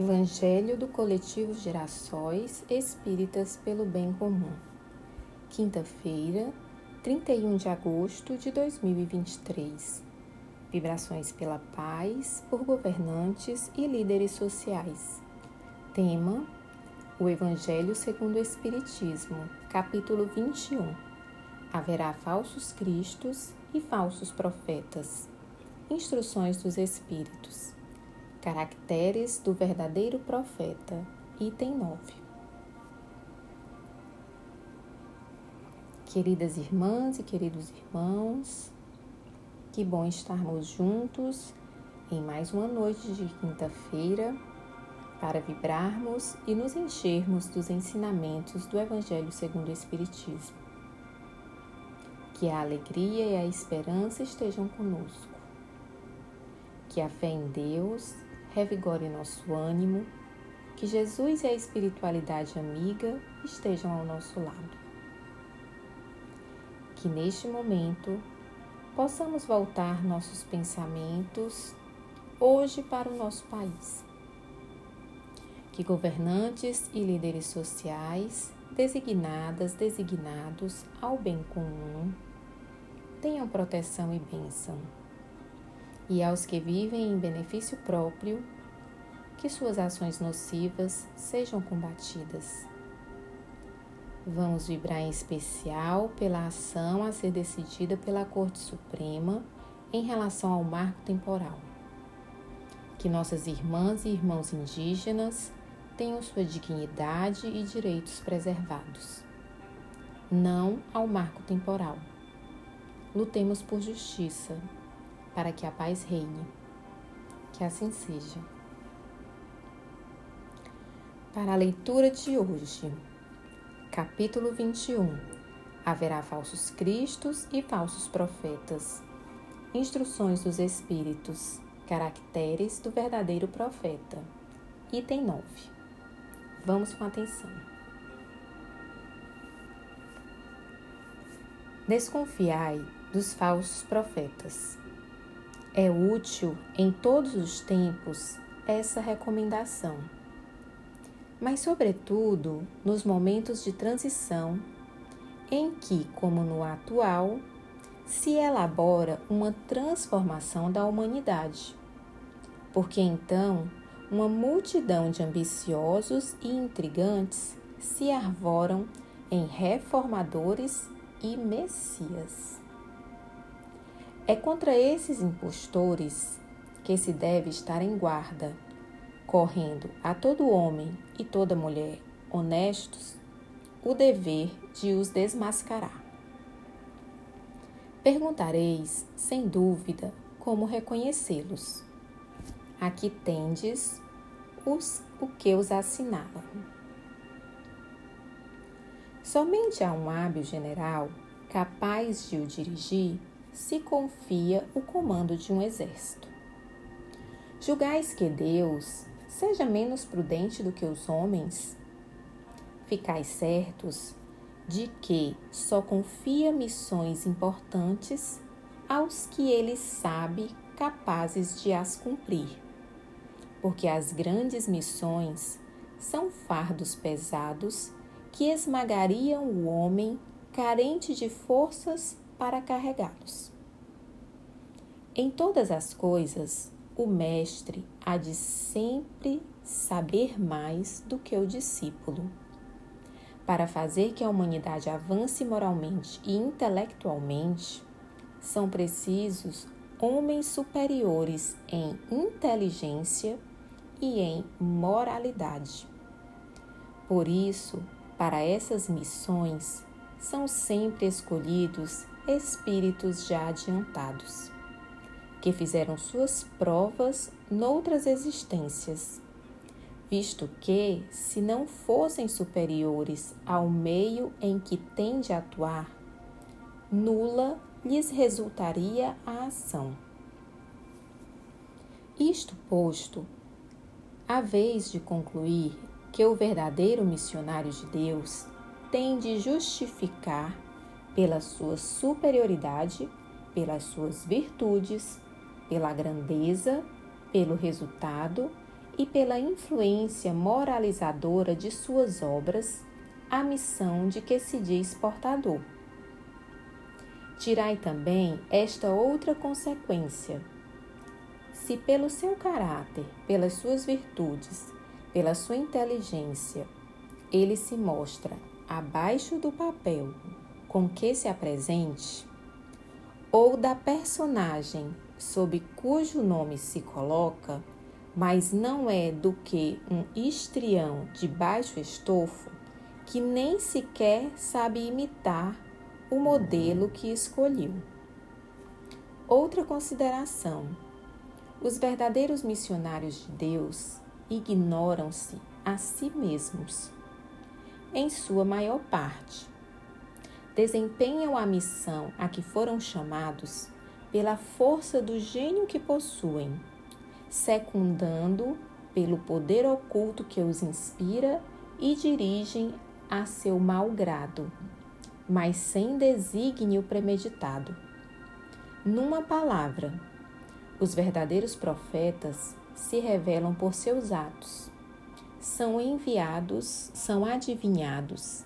Evangelho do Coletivo Gerações Espíritas pelo Bem Comum. Quinta-feira, 31 de agosto de 2023. Vibrações pela paz por governantes e líderes sociais. Tema: O Evangelho segundo o Espiritismo, capítulo 21. Haverá falsos cristos e falsos profetas. Instruções dos Espíritos. Caracteres do verdadeiro profeta, item 9. Queridas irmãs e queridos irmãos, que bom estarmos juntos em mais uma noite de quinta-feira para vibrarmos e nos enchermos dos ensinamentos do Evangelho segundo o Espiritismo. Que a alegria e a esperança estejam conosco. Que a fé em Deus revigore nosso ânimo, que Jesus e a espiritualidade amiga estejam ao nosso lado. Que neste momento possamos voltar nossos pensamentos hoje para o nosso país. Que governantes e líderes sociais, designadas, designados ao bem comum, tenham proteção e bênção e aos que vivem em benefício próprio, que suas ações nocivas sejam combatidas. Vamos vibrar em especial pela ação a ser decidida pela Corte Suprema em relação ao marco temporal. Que nossas irmãs e irmãos indígenas tenham sua dignidade e direitos preservados. Não ao marco temporal. Lutemos por justiça, para que a paz reine. Que assim seja. Para a leitura de hoje, capítulo 21. Haverá falsos cristos e falsos profetas. Instruções dos Espíritos. Caracteres do verdadeiro profeta. Item 9. Vamos com atenção. Desconfiai dos falsos profetas. É útil em todos os tempos essa recomendação, mas, sobretudo, nos momentos de transição, em que, como no atual, se elabora uma transformação da humanidade, porque então uma multidão de ambiciosos e intrigantes se arvoram em reformadores e messias. É contra esses impostores que se deve estar em guarda, correndo a todo homem e toda mulher honestos o dever de os desmascarar. Perguntareis, sem dúvida, como reconhecê-los. Aqui tendes os, o que os assinala. Somente a um hábil general, capaz de o dirigir, se confia o comando de um exército. Julgais que Deus seja menos prudente do que os homens? Ficais certos de que só confia missões importantes aos que ele sabe capazes de as cumprir, porque as grandes missões são fardos pesados que esmagariam o homem carente de forças para carregá-los. Em todas as coisas, o mestre há de sempre saber mais do que o discípulo. Para fazer que a humanidade avance moralmente e intelectualmente, são precisos homens superiores em inteligência e em moralidade. Por isso, para essas missões, são sempre escolhidos espíritos já adiantados, que fizeram suas provas noutras existências, visto que, se não fossem superiores ao meio em que tende a atuar, nula lhes resultaria a ação. Isto posto, a vez de concluir que o verdadeiro missionário de Deus tem de justificar pela sua superioridade, pelas suas virtudes, pela grandeza, pelo resultado e pela influência moralizadora de suas obras, a missão de que se diz portador. Tirai também esta outra consequência. Se pelo seu caráter, pelas suas virtudes, pela sua inteligência, ele se mostra abaixo do papel com que se apresente, ou da personagem sob cujo nome se coloca, mas não é do que um histrião de baixo estofo que nem sequer sabe imitar o modelo que escolheu. Outra consideração: os verdadeiros missionários de Deus ignoram-se a si mesmos, em sua maior parte. Desempenham a missão a que foram chamados pela força do gênio que possuem, secundando pelo poder oculto que os inspira e dirigem a seu mau grado mas sem desígnio premeditado. Numa palavra, os verdadeiros profetas se revelam por seus atos, são enviados, são adivinhados,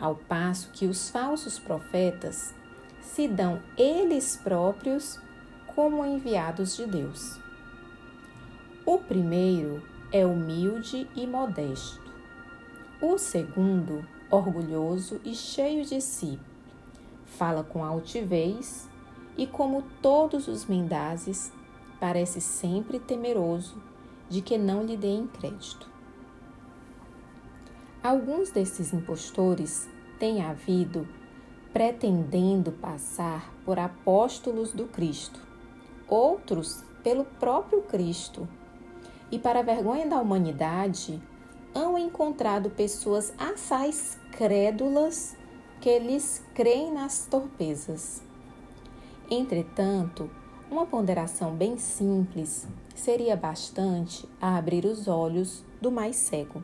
ao passo que os falsos profetas se dão eles próprios como enviados de Deus. O primeiro é humilde e modesto. O segundo orgulhoso e cheio de si. Fala com altivez e, como todos os mendazes, parece sempre temeroso de que não lhe deem crédito. Alguns desses impostores têm havido pretendendo passar por apóstolos do Cristo, outros pelo próprio Cristo. E, para vergonha da humanidade, hão encontrado pessoas assaz crédulas que lhes creem nas torpezas. Entretanto, uma ponderação bem simples seria bastante a abrir os olhos do mais cego.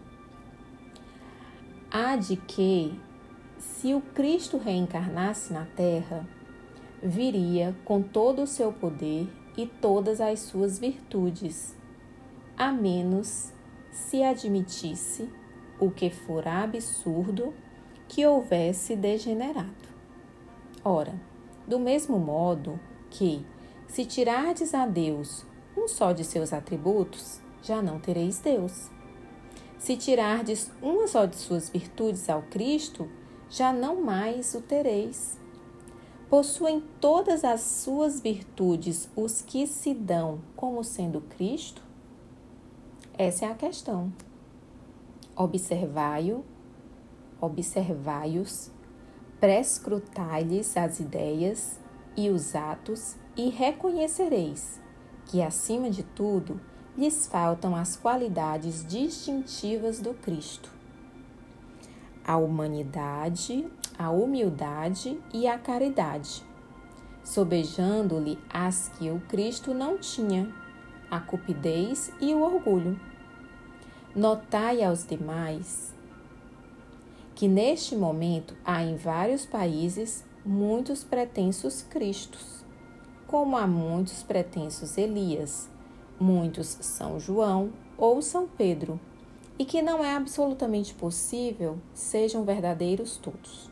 Há de que, se o Cristo reencarnasse na Terra, viria com todo o seu poder e todas as suas virtudes, a menos se admitisse, o que fora absurdo, que houvesse degenerado. Ora, do mesmo modo que, se tirardes a Deus um só de seus atributos, já não tereis Deus. Se tirardes uma só de suas virtudes ao Cristo, já não mais o tereis. Possuem todas as suas virtudes os que se dão como sendo Cristo? Essa é a questão. Observai-o, observai-os, prescrutai-lhes as ideias e os atos e reconhecereis que, acima de tudo, lhes faltam as qualidades distintivas do Cristo. A humanidade, a humildade e a caridade, sobejando-lhe as que o Cristo não tinha a cupidez e o orgulho. Notai aos demais que neste momento há em vários países muitos pretensos Cristos, como há muitos pretensos Elias, muitos São João ou São Pedro, e que não é absolutamente possível sejam verdadeiros todos.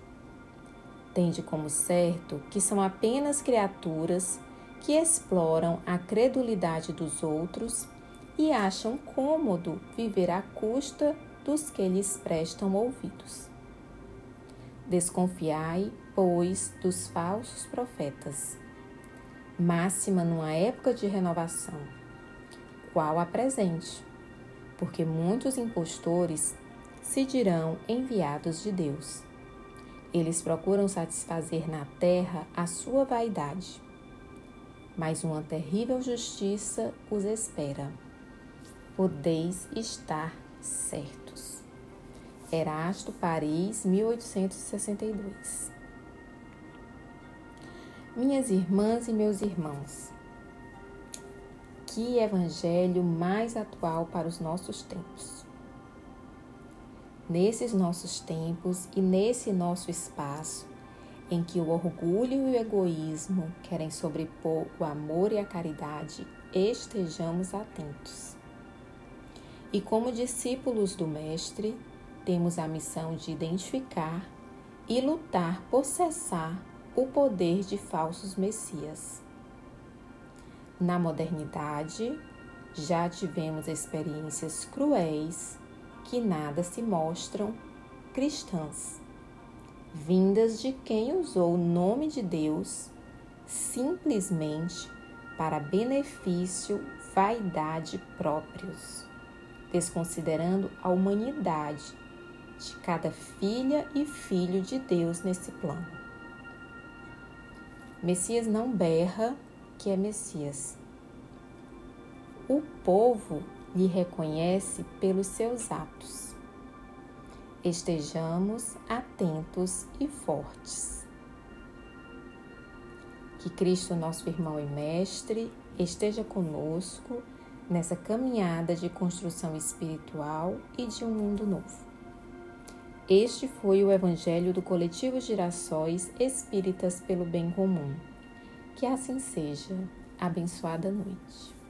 Tende como certo que são apenas criaturas que exploram a credulidade dos outros e acham cômodo viver à custa dos que lhes prestam ouvidos. Desconfiai, pois, dos falsos profetas. Máxima numa época de renovação, qual a presente, porque muitos impostores se dirão enviados de Deus. Eles procuram satisfazer na terra a sua vaidade mas uma terrível justiça os espera. Podeis estar certos. Erasto, Paris, 1862. Minhas irmãs e meus irmãos, que evangelho mais atual para os nossos tempos. Nesses nossos tempos e nesse nosso espaço, em que o orgulho e o egoísmo querem sobrepor o amor e a caridade, estejamos atentos. E como discípulos do Mestre, temos a missão de identificar e lutar por cessar o poder de falsos messias. Na modernidade, já tivemos experiências cruéis que nada se mostram cristãs, vindas de quem usou o nome de Deus simplesmente para benefício, vaidade próprios, desconsiderando a humanidade de cada filha e filho de Deus nesse plano. Messias não berra que é Messias. O povo lhe reconhece pelos seus atos. Estejamos atentos e fortes. Que Cristo, nosso irmão e mestre, esteja conosco nessa caminhada de construção espiritual e de um mundo novo. Este foi o Evangelho do Coletivo Girassóis Espíritas pelo Bem Comum. Que assim seja. Abençoada noite.